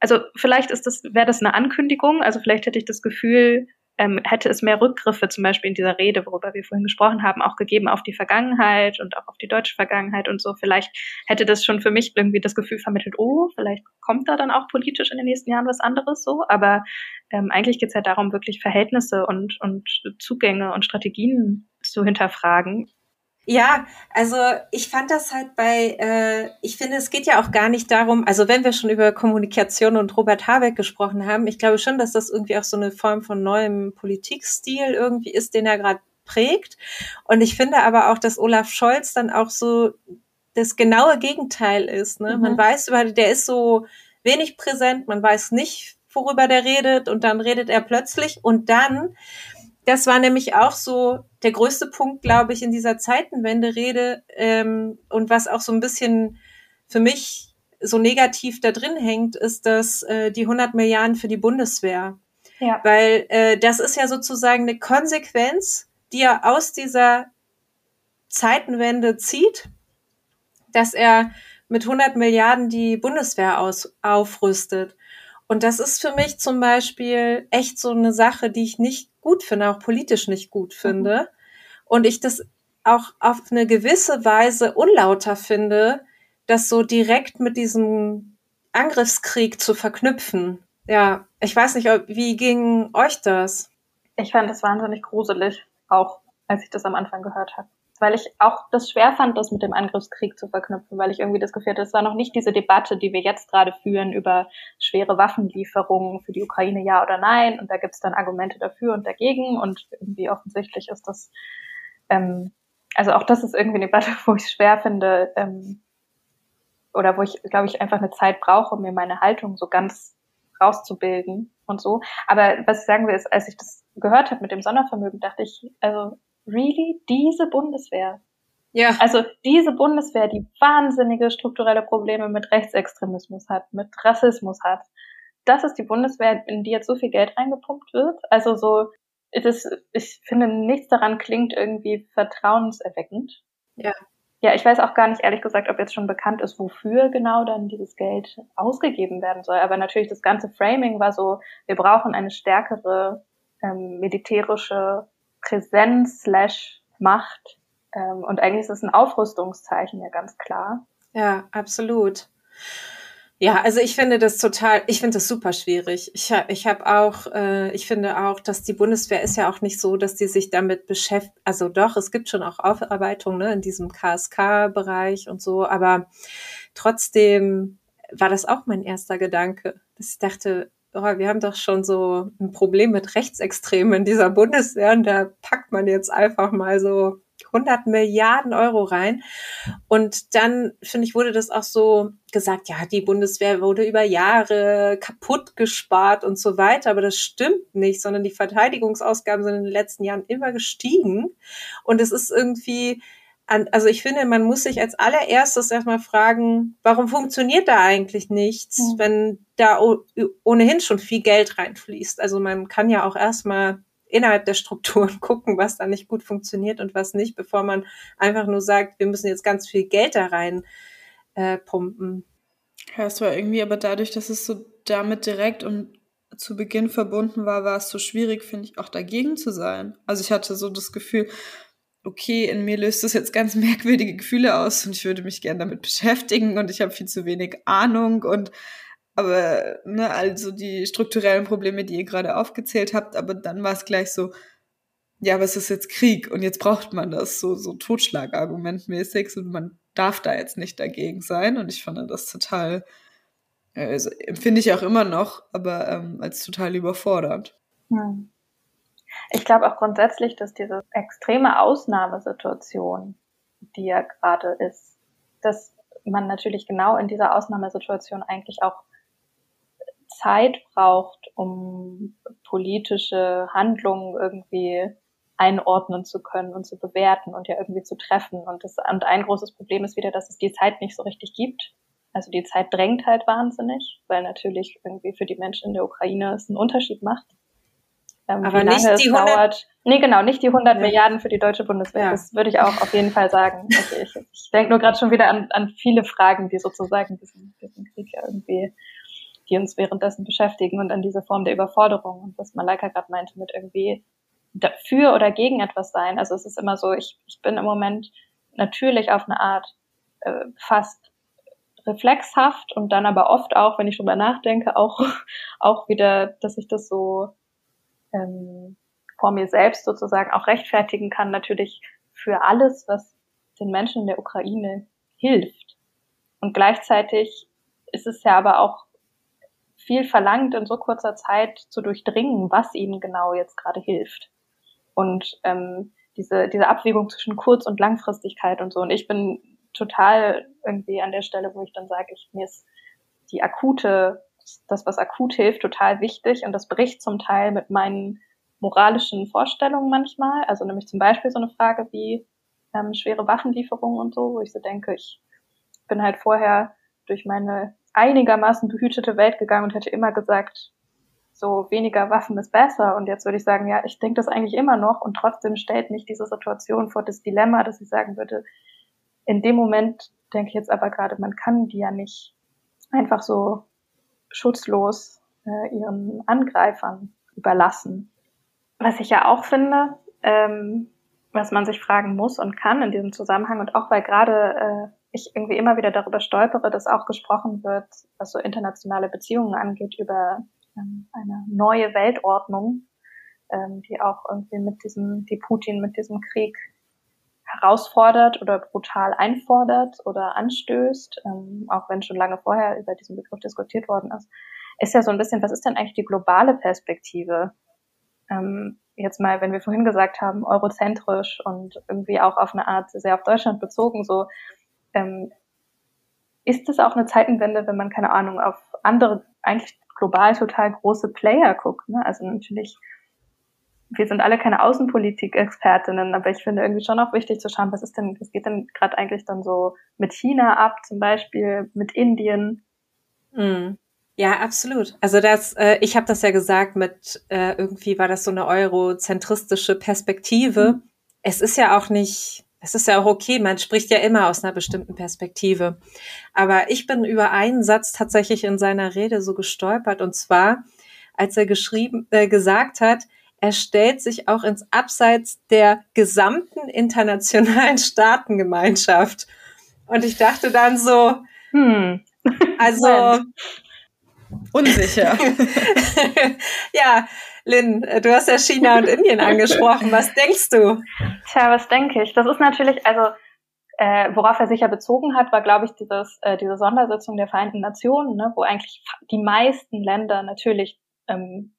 also vielleicht ist das, wäre das eine Ankündigung, also vielleicht hätte ich das Gefühl, ähm, hätte es mehr Rückgriffe zum Beispiel in dieser Rede, worüber wir vorhin gesprochen haben, auch gegeben auf die Vergangenheit und auch auf die deutsche Vergangenheit und so. Vielleicht hätte das schon für mich irgendwie das Gefühl vermittelt, oh, vielleicht kommt da dann auch politisch in den nächsten Jahren was anderes so. Aber ähm, eigentlich geht es ja darum, wirklich Verhältnisse und, und Zugänge und Strategien zu hinterfragen. Ja, also ich fand das halt bei, äh, ich finde, es geht ja auch gar nicht darum, also wenn wir schon über Kommunikation und Robert Habeck gesprochen haben, ich glaube schon, dass das irgendwie auch so eine Form von neuem Politikstil irgendwie ist, den er gerade prägt. Und ich finde aber auch, dass Olaf Scholz dann auch so das genaue Gegenteil ist. Ne? Mhm. Man weiß über, der ist so wenig präsent, man weiß nicht, worüber der redet und dann redet er plötzlich und dann das war nämlich auch so der größte Punkt, glaube ich, in dieser Zeitenwende-Rede ähm, und was auch so ein bisschen für mich so negativ da drin hängt, ist, dass äh, die 100 Milliarden für die Bundeswehr. Ja. Weil äh, das ist ja sozusagen eine Konsequenz, die er aus dieser Zeitenwende zieht, dass er mit 100 Milliarden die Bundeswehr aus, aufrüstet. Und das ist für mich zum Beispiel echt so eine Sache, die ich nicht gut finde, auch politisch nicht gut finde. Mhm. Und ich das auch auf eine gewisse Weise unlauter finde, das so direkt mit diesem Angriffskrieg zu verknüpfen. Ja, ich weiß nicht, wie ging euch das? Ich fand das wahnsinnig gruselig, auch als ich das am Anfang gehört habe weil ich auch das schwer fand, das mit dem Angriffskrieg zu verknüpfen, weil ich irgendwie das Gefühl hatte, es war noch nicht diese Debatte, die wir jetzt gerade führen über schwere Waffenlieferungen für die Ukraine, ja oder nein. Und da gibt es dann Argumente dafür und dagegen. Und irgendwie offensichtlich ist das, ähm, also auch das ist irgendwie eine Debatte, wo ich es schwer finde, ähm, oder wo ich, glaube ich, einfach eine Zeit brauche, um mir meine Haltung so ganz rauszubilden und so. Aber was ich sagen will, ist, als ich das gehört habe mit dem Sondervermögen, dachte ich, also really diese Bundeswehr? Ja. Also diese Bundeswehr, die wahnsinnige strukturelle Probleme mit Rechtsextremismus hat, mit Rassismus hat. Das ist die Bundeswehr, in die jetzt so viel Geld reingepumpt wird. Also so, das, ich finde, nichts daran klingt irgendwie vertrauenserweckend. Ja. Ja, ich weiß auch gar nicht, ehrlich gesagt, ob jetzt schon bekannt ist, wofür genau dann dieses Geld ausgegeben werden soll. Aber natürlich das ganze Framing war so, wir brauchen eine stärkere ähm, militärische Präsenz slash Macht. Ähm, und eigentlich ist es ein Aufrüstungszeichen ja ganz klar. Ja, absolut. Ja, also ich finde das total, ich finde das super schwierig. Ich, ich habe auch, äh, ich finde auch, dass die Bundeswehr ist ja auch nicht so, dass die sich damit beschäftigt. Also doch, es gibt schon auch Aufarbeitung ne, in diesem KSK-Bereich und so, aber trotzdem war das auch mein erster Gedanke, dass ich dachte, oh, wir haben doch schon so ein Problem mit Rechtsextremen in dieser Bundeswehr und da packt man jetzt einfach mal so 100 Milliarden Euro rein. Und dann, finde ich, wurde das auch so gesagt, ja, die Bundeswehr wurde über Jahre kaputt gespart und so weiter. Aber das stimmt nicht, sondern die Verteidigungsausgaben sind in den letzten Jahren immer gestiegen. Und es ist irgendwie, also ich finde, man muss sich als allererstes erstmal fragen, warum funktioniert da eigentlich nichts, mhm. wenn da ohnehin schon viel Geld reinfließt. Also man kann ja auch erstmal innerhalb der Strukturen gucken, was da nicht gut funktioniert und was nicht, bevor man einfach nur sagt, wir müssen jetzt ganz viel Geld da rein äh, pumpen. Ja, es war irgendwie aber dadurch, dass es so damit direkt und zu Beginn verbunden war, war es so schwierig, finde ich, auch dagegen zu sein. Also ich hatte so das Gefühl, okay, in mir löst das jetzt ganz merkwürdige Gefühle aus und ich würde mich gerne damit beschäftigen und ich habe viel zu wenig Ahnung und aber ne, also die strukturellen Probleme, die ihr gerade aufgezählt habt, aber dann war es gleich so, ja, aber es ist jetzt Krieg und jetzt braucht man das so so Totschlagargumentmäßig und man darf da jetzt nicht dagegen sein und ich fand das total also empfinde ich auch immer noch, aber ähm, als total überfordernd. Hm. Ich glaube auch grundsätzlich, dass diese extreme Ausnahmesituation, die ja gerade ist, dass man natürlich genau in dieser Ausnahmesituation eigentlich auch Zeit braucht, um politische Handlungen irgendwie einordnen zu können und zu bewerten und ja irgendwie zu treffen. Und, das, und ein großes Problem ist wieder, dass es die Zeit nicht so richtig gibt. Also die Zeit drängt halt wahnsinnig, weil natürlich irgendwie für die Menschen in der Ukraine es einen Unterschied macht, ähm, Aber nicht die 100, dauert. Nee, genau, nicht die 100 ja. Milliarden für die deutsche Bundeswehr. Ja. Das würde ich auch auf jeden Fall sagen. Okay, ich, ich denke nur gerade schon wieder an, an viele Fragen, die sozusagen diesen, diesen Krieg ja irgendwie, die uns währenddessen beschäftigen und an diese Form der Überforderung und was Malaika gerade meinte mit irgendwie dafür oder gegen etwas sein. Also es ist immer so, ich, ich bin im Moment natürlich auf eine Art äh, fast reflexhaft und dann aber oft auch, wenn ich drüber nachdenke, auch, auch wieder, dass ich das so ähm, vor mir selbst sozusagen auch rechtfertigen kann, natürlich für alles, was den Menschen in der Ukraine hilft. Und gleichzeitig ist es ja aber auch viel verlangt, in so kurzer Zeit zu durchdringen, was ihnen genau jetzt gerade hilft. Und ähm, diese, diese Abwägung zwischen Kurz- und Langfristigkeit und so. Und ich bin total irgendwie an der Stelle, wo ich dann sage, ich, mir ist die akute das, was akut hilft, total wichtig und das bricht zum Teil mit meinen moralischen Vorstellungen manchmal. Also nämlich zum Beispiel so eine Frage wie ähm, schwere Waffenlieferungen und so, wo ich so denke, ich bin halt vorher durch meine einigermaßen behütete Welt gegangen und hätte immer gesagt, so weniger Waffen ist besser. Und jetzt würde ich sagen, ja, ich denke das eigentlich immer noch und trotzdem stellt mich diese Situation vor das Dilemma, dass ich sagen würde, in dem Moment denke ich jetzt aber gerade, man kann die ja nicht einfach so schutzlos äh, ihren Angreifern überlassen. Was ich ja auch finde, ähm, was man sich fragen muss und kann in diesem Zusammenhang und auch weil gerade äh, ich irgendwie immer wieder darüber stolpere, dass auch gesprochen wird, was so internationale Beziehungen angeht, über ähm, eine neue Weltordnung, ähm, die auch irgendwie mit diesem, die Putin mit diesem Krieg herausfordert oder brutal einfordert oder anstößt, ähm, auch wenn schon lange vorher über diesen Begriff diskutiert worden ist, ist ja so ein bisschen, was ist denn eigentlich die globale Perspektive? Ähm, jetzt mal, wenn wir vorhin gesagt haben, eurozentrisch und irgendwie auch auf eine Art sehr auf Deutschland bezogen, so ähm, ist es auch eine Zeitenwende, wenn man keine Ahnung auf andere eigentlich global total große Player guckt. Ne? Also natürlich wir sind alle keine Außenpolitik-Expertinnen, aber ich finde irgendwie schon auch wichtig zu schauen, was ist denn, was geht denn gerade eigentlich dann so mit China ab, zum Beispiel mit Indien? Mm. Ja, absolut. Also das, äh, ich habe das ja gesagt, mit äh, irgendwie war das so eine eurozentristische Perspektive. Mhm. Es ist ja auch nicht, es ist ja auch okay, man spricht ja immer aus einer bestimmten Perspektive. Aber ich bin über einen Satz tatsächlich in seiner Rede so gestolpert, und zwar, als er geschrieben, äh, gesagt hat, er stellt sich auch ins Abseits der gesamten internationalen Staatengemeinschaft. Und ich dachte dann so, hm, also unsicher. ja, Lynn, du hast ja China und Indien angesprochen. Was denkst du? Tja, was denke ich? Das ist natürlich, also äh, worauf er sich ja bezogen hat, war, glaube ich, dieses, äh, diese Sondersitzung der Vereinten Nationen, ne, wo eigentlich die meisten Länder natürlich ähm,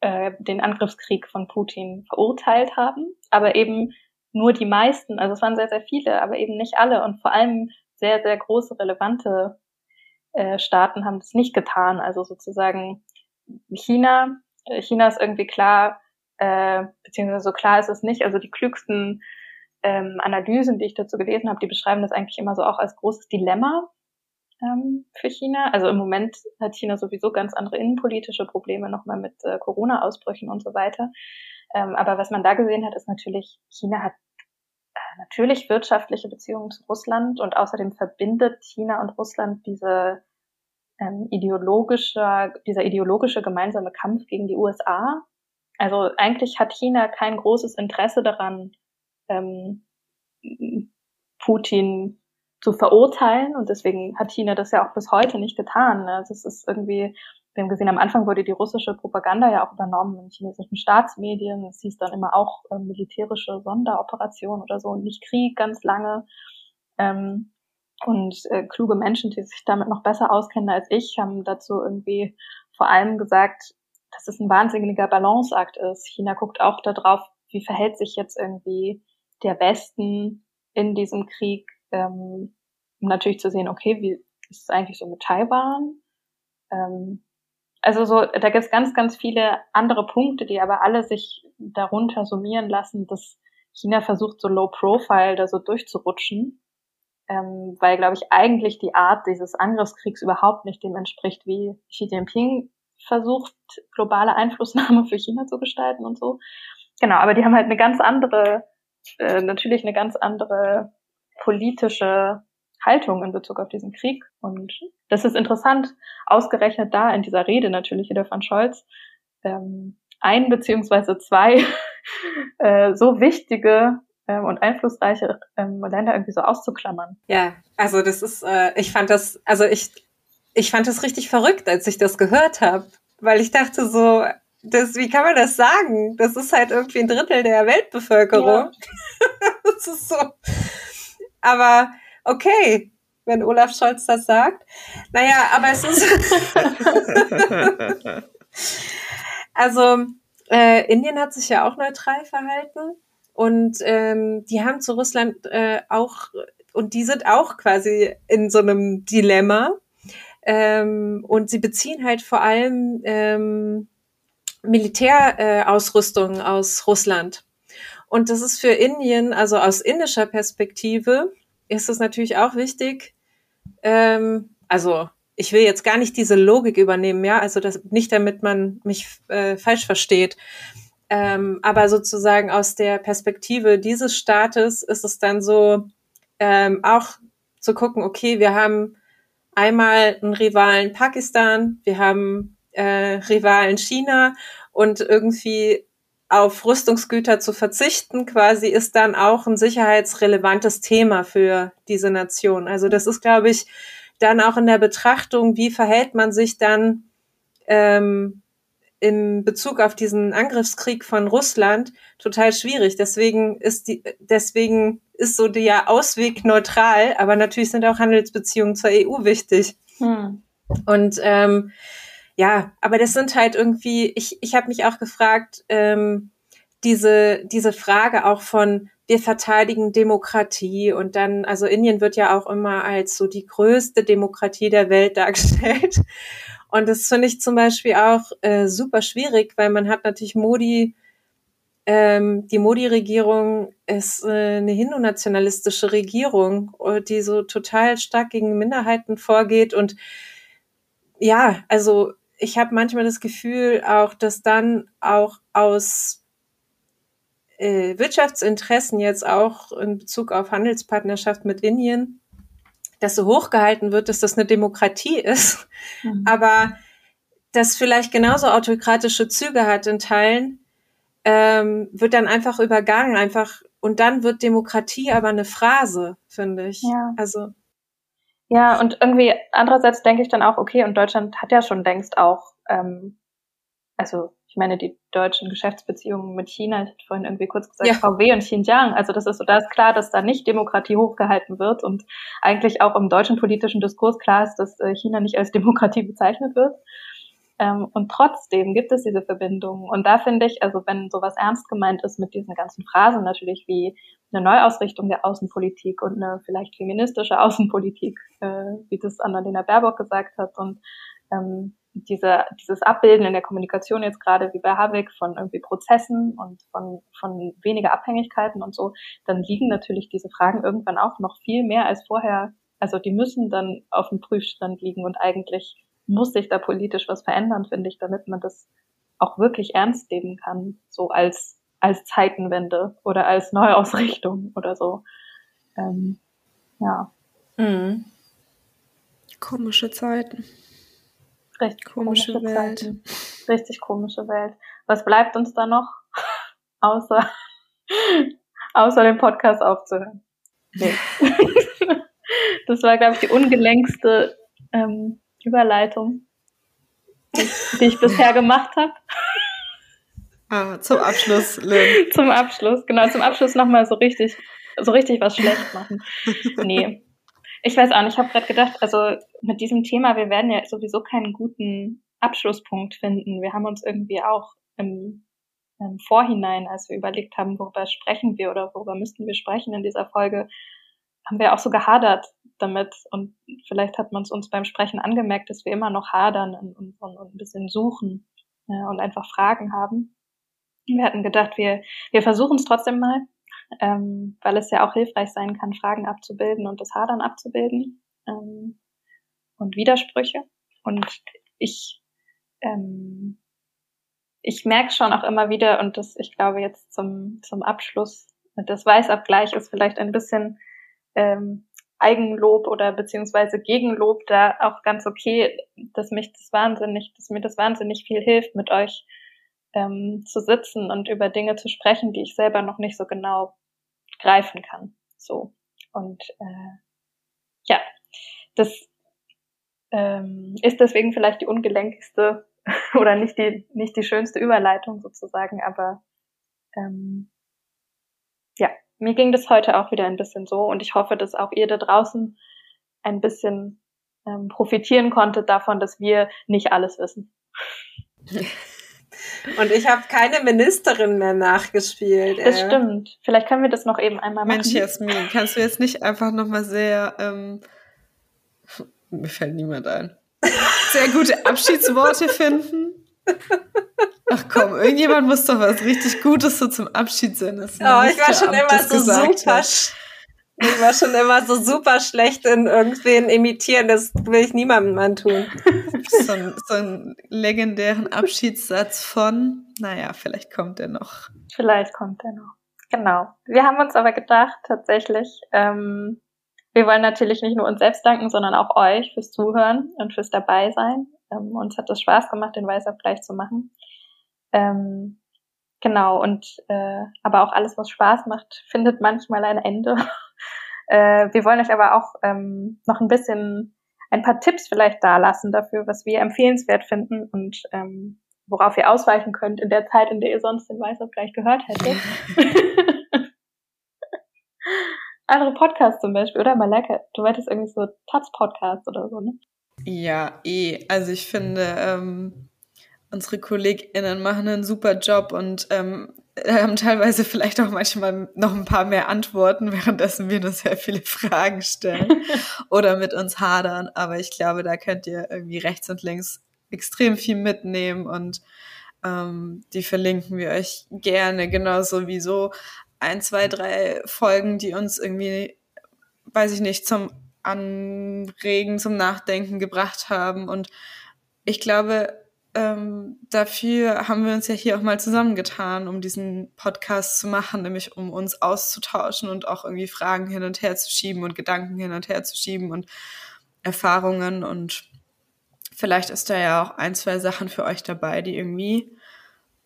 äh, den Angriffskrieg von Putin verurteilt haben, aber eben nur die meisten, also es waren sehr, sehr viele, aber eben nicht alle und vor allem sehr, sehr große, relevante äh, Staaten haben das nicht getan. Also sozusagen China, äh, China ist irgendwie klar, äh, beziehungsweise so klar ist es nicht. Also die klügsten ähm, Analysen, die ich dazu gelesen habe, die beschreiben das eigentlich immer so auch als großes Dilemma ähm, für China. Also im Moment hat China sowieso ganz andere innenpolitische Probleme nochmal mit äh, Corona-Ausbrüchen und so weiter. Ähm, aber was man da gesehen hat, ist natürlich, China hat äh, natürlich wirtschaftliche Beziehungen zu Russland und außerdem verbindet China und Russland diese ähm, ideologische, dieser ideologische gemeinsame Kampf gegen die USA. Also eigentlich hat China kein großes Interesse daran, ähm, Putin zu verurteilen und deswegen hat China das ja auch bis heute nicht getan. Also es ist irgendwie wir haben gesehen, am Anfang wurde die russische Propaganda ja auch übernommen in chinesischen Staatsmedien. Es hieß dann immer auch äh, militärische Sonderoperation oder so, nicht Krieg ganz lange. Ähm, und äh, kluge Menschen, die sich damit noch besser auskennen als ich, haben dazu irgendwie vor allem gesagt, dass es ein wahnsinniger Balanceakt ist. China guckt auch darauf, wie verhält sich jetzt irgendwie der Westen in diesem Krieg, ähm, um natürlich zu sehen, okay, wie ist es eigentlich so mit Taiwan? Ähm, also so, da gibt es ganz, ganz viele andere Punkte, die aber alle sich darunter summieren lassen, dass China versucht, so low profile da so durchzurutschen, ähm, weil, glaube ich, eigentlich die Art dieses Angriffskriegs überhaupt nicht dem entspricht, wie Xi Jinping versucht, globale Einflussnahme für China zu gestalten und so. Genau, aber die haben halt eine ganz andere, äh, natürlich eine ganz andere politische Haltung in Bezug auf diesen Krieg. Und das ist interessant, ausgerechnet da in dieser Rede natürlich wieder von Scholz, ähm, ein beziehungsweise zwei äh, so wichtige ähm, und einflussreiche ähm, Länder irgendwie so auszuklammern. Ja, also das ist, äh, ich fand das, also ich, ich fand das richtig verrückt, als ich das gehört habe, weil ich dachte so, das, wie kann man das sagen? Das ist halt irgendwie ein Drittel der Weltbevölkerung. Ja. das ist so. Aber okay, wenn Olaf Scholz das sagt. Naja, aber es ist. also, äh, Indien hat sich ja auch neutral verhalten und ähm, die haben zu Russland äh, auch, und die sind auch quasi in so einem Dilemma. Ähm, und sie beziehen halt vor allem ähm, Militärausrüstung äh, aus Russland. Und das ist für Indien, also aus indischer Perspektive, ist es natürlich auch wichtig, ähm, also ich will jetzt gar nicht diese Logik übernehmen, ja, also das nicht, damit man mich äh, falsch versteht. Ähm, aber sozusagen aus der Perspektive dieses Staates ist es dann so, ähm, auch zu gucken, okay, wir haben einmal einen Rivalen Pakistan, wir haben äh, Rivalen China und irgendwie auf Rüstungsgüter zu verzichten, quasi ist dann auch ein sicherheitsrelevantes Thema für diese Nation. Also das ist, glaube ich, dann auch in der Betrachtung, wie verhält man sich dann ähm, in Bezug auf diesen Angriffskrieg von Russland total schwierig. Deswegen ist die, deswegen ist so der Ausweg neutral, aber natürlich sind auch Handelsbeziehungen zur EU wichtig. Hm. Und ähm, ja, aber das sind halt irgendwie, ich, ich habe mich auch gefragt, ähm, diese, diese Frage auch von, wir verteidigen Demokratie und dann, also Indien wird ja auch immer als so die größte Demokratie der Welt dargestellt. Und das finde ich zum Beispiel auch äh, super schwierig, weil man hat natürlich Modi, ähm, die Modi-Regierung ist äh, eine hindu-nationalistische Regierung, die so total stark gegen Minderheiten vorgeht und ja, also ich habe manchmal das Gefühl auch, dass dann auch aus äh, Wirtschaftsinteressen jetzt auch in Bezug auf Handelspartnerschaft mit Indien, dass so hochgehalten wird, dass das eine Demokratie ist, mhm. aber das vielleicht genauso autokratische Züge hat in Teilen, ähm, wird dann einfach übergangen, einfach und dann wird Demokratie aber eine Phrase, finde ich. Ja. Also ja, und irgendwie andererseits denke ich dann auch, okay, und Deutschland hat ja schon längst auch, ähm, also ich meine, die deutschen Geschäftsbeziehungen mit China, ich hatte vorhin irgendwie kurz gesagt, ja. VW und Xinjiang, also das ist so, da ist klar, dass da nicht Demokratie hochgehalten wird und eigentlich auch im deutschen politischen Diskurs klar ist, dass äh, China nicht als Demokratie bezeichnet wird. Ähm, und trotzdem gibt es diese Verbindungen. Und da finde ich, also wenn sowas ernst gemeint ist mit diesen ganzen Phrasen natürlich wie eine Neuausrichtung der Außenpolitik und eine vielleicht feministische Außenpolitik, äh, wie das Annalena Baerbock gesagt hat und ähm, diese, dieses Abbilden in der Kommunikation jetzt gerade wie bei Havik von irgendwie Prozessen und von, von weniger Abhängigkeiten und so, dann liegen natürlich diese Fragen irgendwann auch noch viel mehr als vorher. Also die müssen dann auf dem Prüfstand liegen und eigentlich muss sich da politisch was verändern, finde ich, damit man das auch wirklich ernst nehmen kann, so als, als Zeitenwende oder als Neuausrichtung oder so. Ähm, ja. Mhm. Komische Zeiten. Richtig komische, komische Welt. Zeiten. Richtig komische Welt. Was bleibt uns da noch? außer, außer den Podcast aufzuhören. Nee. das war, glaube ich, die ungelenkste ähm, Überleitung, die, die ich bisher gemacht habe. Ah, zum Abschluss, Lynn. zum Abschluss, genau, zum Abschluss nochmal so richtig, so richtig was schlecht machen. Nee. Ich weiß auch nicht, ich habe gerade gedacht, also mit diesem Thema, wir werden ja sowieso keinen guten Abschlusspunkt finden. Wir haben uns irgendwie auch im, im Vorhinein, als wir überlegt haben, worüber sprechen wir oder worüber müssten wir sprechen in dieser Folge, haben wir auch so gehadert damit und vielleicht hat man es uns beim Sprechen angemerkt, dass wir immer noch hadern und, und, und ein bisschen suchen ja, und einfach Fragen haben. Wir hatten gedacht, wir, wir versuchen es trotzdem mal, ähm, weil es ja auch hilfreich sein kann, Fragen abzubilden und das Hadern abzubilden ähm, und Widersprüche. Und ich, ähm, ich merke schon auch immer wieder, und das, ich glaube jetzt zum, zum Abschluss, das Weißabgleich ist vielleicht ein bisschen ähm, Eigenlob oder beziehungsweise Gegenlob da auch ganz okay, dass mich das wahnsinnig, dass mir das wahnsinnig viel hilft, mit euch ähm, zu sitzen und über Dinge zu sprechen, die ich selber noch nicht so genau greifen kann. So. Und äh, ja, das ähm, ist deswegen vielleicht die ungelenkigste oder nicht die, nicht die schönste Überleitung sozusagen, aber ähm, mir ging das heute auch wieder ein bisschen so und ich hoffe, dass auch ihr da draußen ein bisschen ähm, profitieren konntet davon, dass wir nicht alles wissen. Und ich habe keine Ministerin mehr nachgespielt. Das äh. stimmt. Vielleicht können wir das noch eben einmal machen. Mensch, Jasmin, kannst du jetzt nicht einfach nochmal sehr, ähm, mir fällt niemand ein, sehr gute Abschiedsworte finden? Ach komm, irgendjemand muss doch was richtig Gutes so zum Abschied sein. Oh, ich war schon immer so super. Hat. Ich war schon immer so super schlecht in irgendwen imitieren. Das will ich niemandem antun. So, ein, so einen legendären Abschiedssatz von, naja, vielleicht kommt er noch. Vielleicht kommt er noch. Genau. Wir haben uns aber gedacht, tatsächlich, ähm, wir wollen natürlich nicht nur uns selbst danken, sondern auch euch fürs Zuhören und fürs Dabeisein. Ähm, uns hat es Spaß gemacht, den Weißabgleich zu machen. Ähm, genau, und äh, aber auch alles, was Spaß macht, findet manchmal ein Ende. äh, wir wollen euch aber auch ähm, noch ein bisschen ein paar Tipps vielleicht da lassen dafür, was wir empfehlenswert finden und ähm, worauf ihr ausweichen könnt in der Zeit, in der ihr sonst den Weißabgleich gehört hättet. Andere Podcasts zum Beispiel, oder? Malaka, du meintest irgendwie so Taz-Podcast oder so, ne? Ja, eh. Also ich finde, ähm, unsere KollegInnen machen einen super Job und ähm, haben teilweise vielleicht auch manchmal noch ein paar mehr Antworten, währenddessen wir nur sehr viele Fragen stellen oder mit uns hadern. Aber ich glaube, da könnt ihr irgendwie rechts und links extrem viel mitnehmen und ähm, die verlinken wir euch gerne, genauso wie so ein, zwei, drei Folgen, die uns irgendwie, weiß ich nicht, zum Anregen, zum Nachdenken gebracht haben. Und ich glaube, ähm, dafür haben wir uns ja hier auch mal zusammengetan, um diesen Podcast zu machen, nämlich um uns auszutauschen und auch irgendwie Fragen hin und her zu schieben und Gedanken hin und her zu schieben und Erfahrungen und vielleicht ist da ja auch ein, zwei Sachen für euch dabei, die irgendwie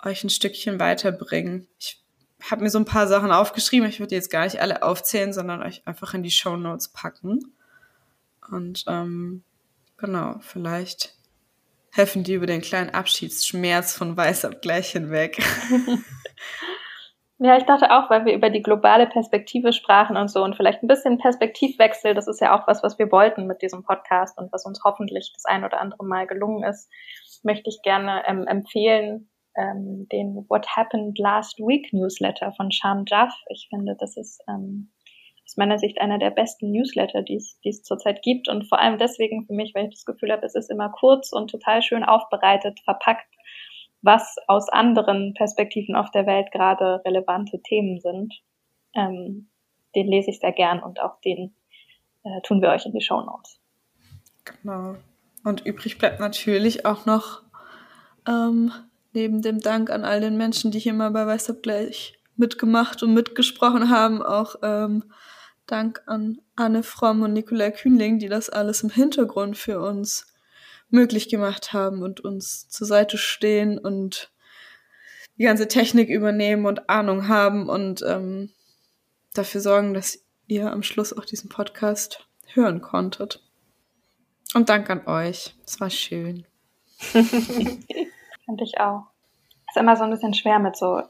euch ein Stückchen weiterbringen. Ich habe mir so ein paar Sachen aufgeschrieben. Ich würde jetzt gar nicht alle aufzählen, sondern euch einfach in die Show Notes packen. Und ähm, genau, vielleicht helfen die über den kleinen Abschiedsschmerz von Weißabgleich hinweg. Ja, ich dachte auch, weil wir über die globale Perspektive sprachen und so und vielleicht ein bisschen Perspektivwechsel, das ist ja auch was, was wir wollten mit diesem Podcast und was uns hoffentlich das ein oder andere Mal gelungen ist, möchte ich gerne ähm, empfehlen, ähm, den What Happened Last Week Newsletter von Sham Jaff. Ich finde, das ist ähm, aus meiner Sicht einer der besten Newsletter, die es zurzeit gibt. Und vor allem deswegen für mich, weil ich das Gefühl habe, es ist immer kurz und total schön aufbereitet, verpackt, was aus anderen Perspektiven auf der Welt gerade relevante Themen sind. Ähm, den lese ich sehr gern und auch den äh, tun wir euch in die Show Notes. Genau. Und übrig bleibt natürlich auch noch ähm, neben dem Dank an all den Menschen, die hier mal bei Weißab gleich mitgemacht und mitgesprochen haben, auch ähm, Dank an Anne Fromm und Nikolai Kühnling, die das alles im Hintergrund für uns möglich gemacht haben und uns zur Seite stehen und die ganze Technik übernehmen und Ahnung haben und ähm, dafür sorgen, dass ihr am Schluss auch diesen Podcast hören konntet. Und Dank an euch. Es war schön. Fand ich auch. Ist immer so ein bisschen schwer mit so,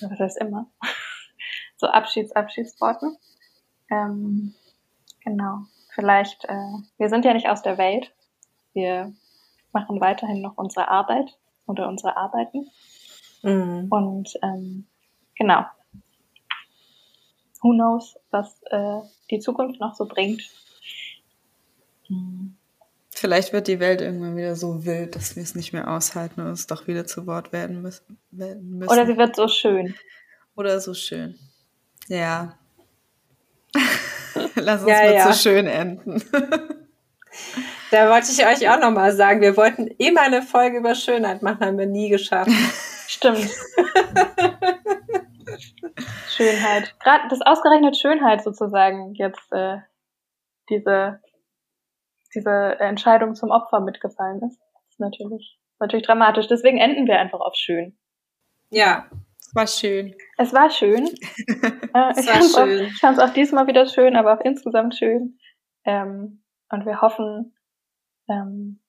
was heißt immer, so Abschieds, Abschiedsworten. Ähm, genau. Vielleicht, äh, wir sind ja nicht aus der Welt. Wir machen weiterhin noch unsere Arbeit oder unsere Arbeiten. Mhm. Und ähm, genau. Who knows, was äh, die Zukunft noch so bringt. Mhm. Vielleicht wird die Welt irgendwann wieder so wild, dass wir es nicht mehr aushalten und uns doch wieder zu Wort werden müssen. Oder sie wird so schön. Oder so schön. Ja. Lass uns ja, mit ja. so schön enden. da wollte ich euch auch nochmal sagen, wir wollten immer eine Folge über Schönheit machen, haben wir nie geschafft. Stimmt. Schönheit. Gerade das ausgerechnet Schönheit sozusagen jetzt äh, diese diese Entscheidung zum Opfer mitgefallen ist. Das ist natürlich, natürlich dramatisch. Deswegen enden wir einfach auf schön. Ja, es war schön. Es war schön. äh, es war schön. Auch, ich fand es auch diesmal wieder schön, aber auch insgesamt schön. Ähm, und wir hoffen, ähm,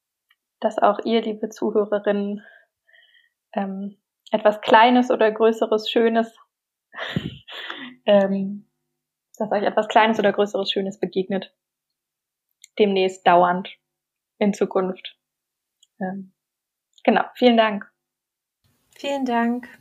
dass auch ihr, liebe Zuhörerinnen, ähm, etwas Kleines oder Größeres Schönes, ähm, dass euch etwas Kleines oder Größeres Schönes begegnet demnächst dauernd in Zukunft. Ähm, genau, vielen Dank. Vielen Dank.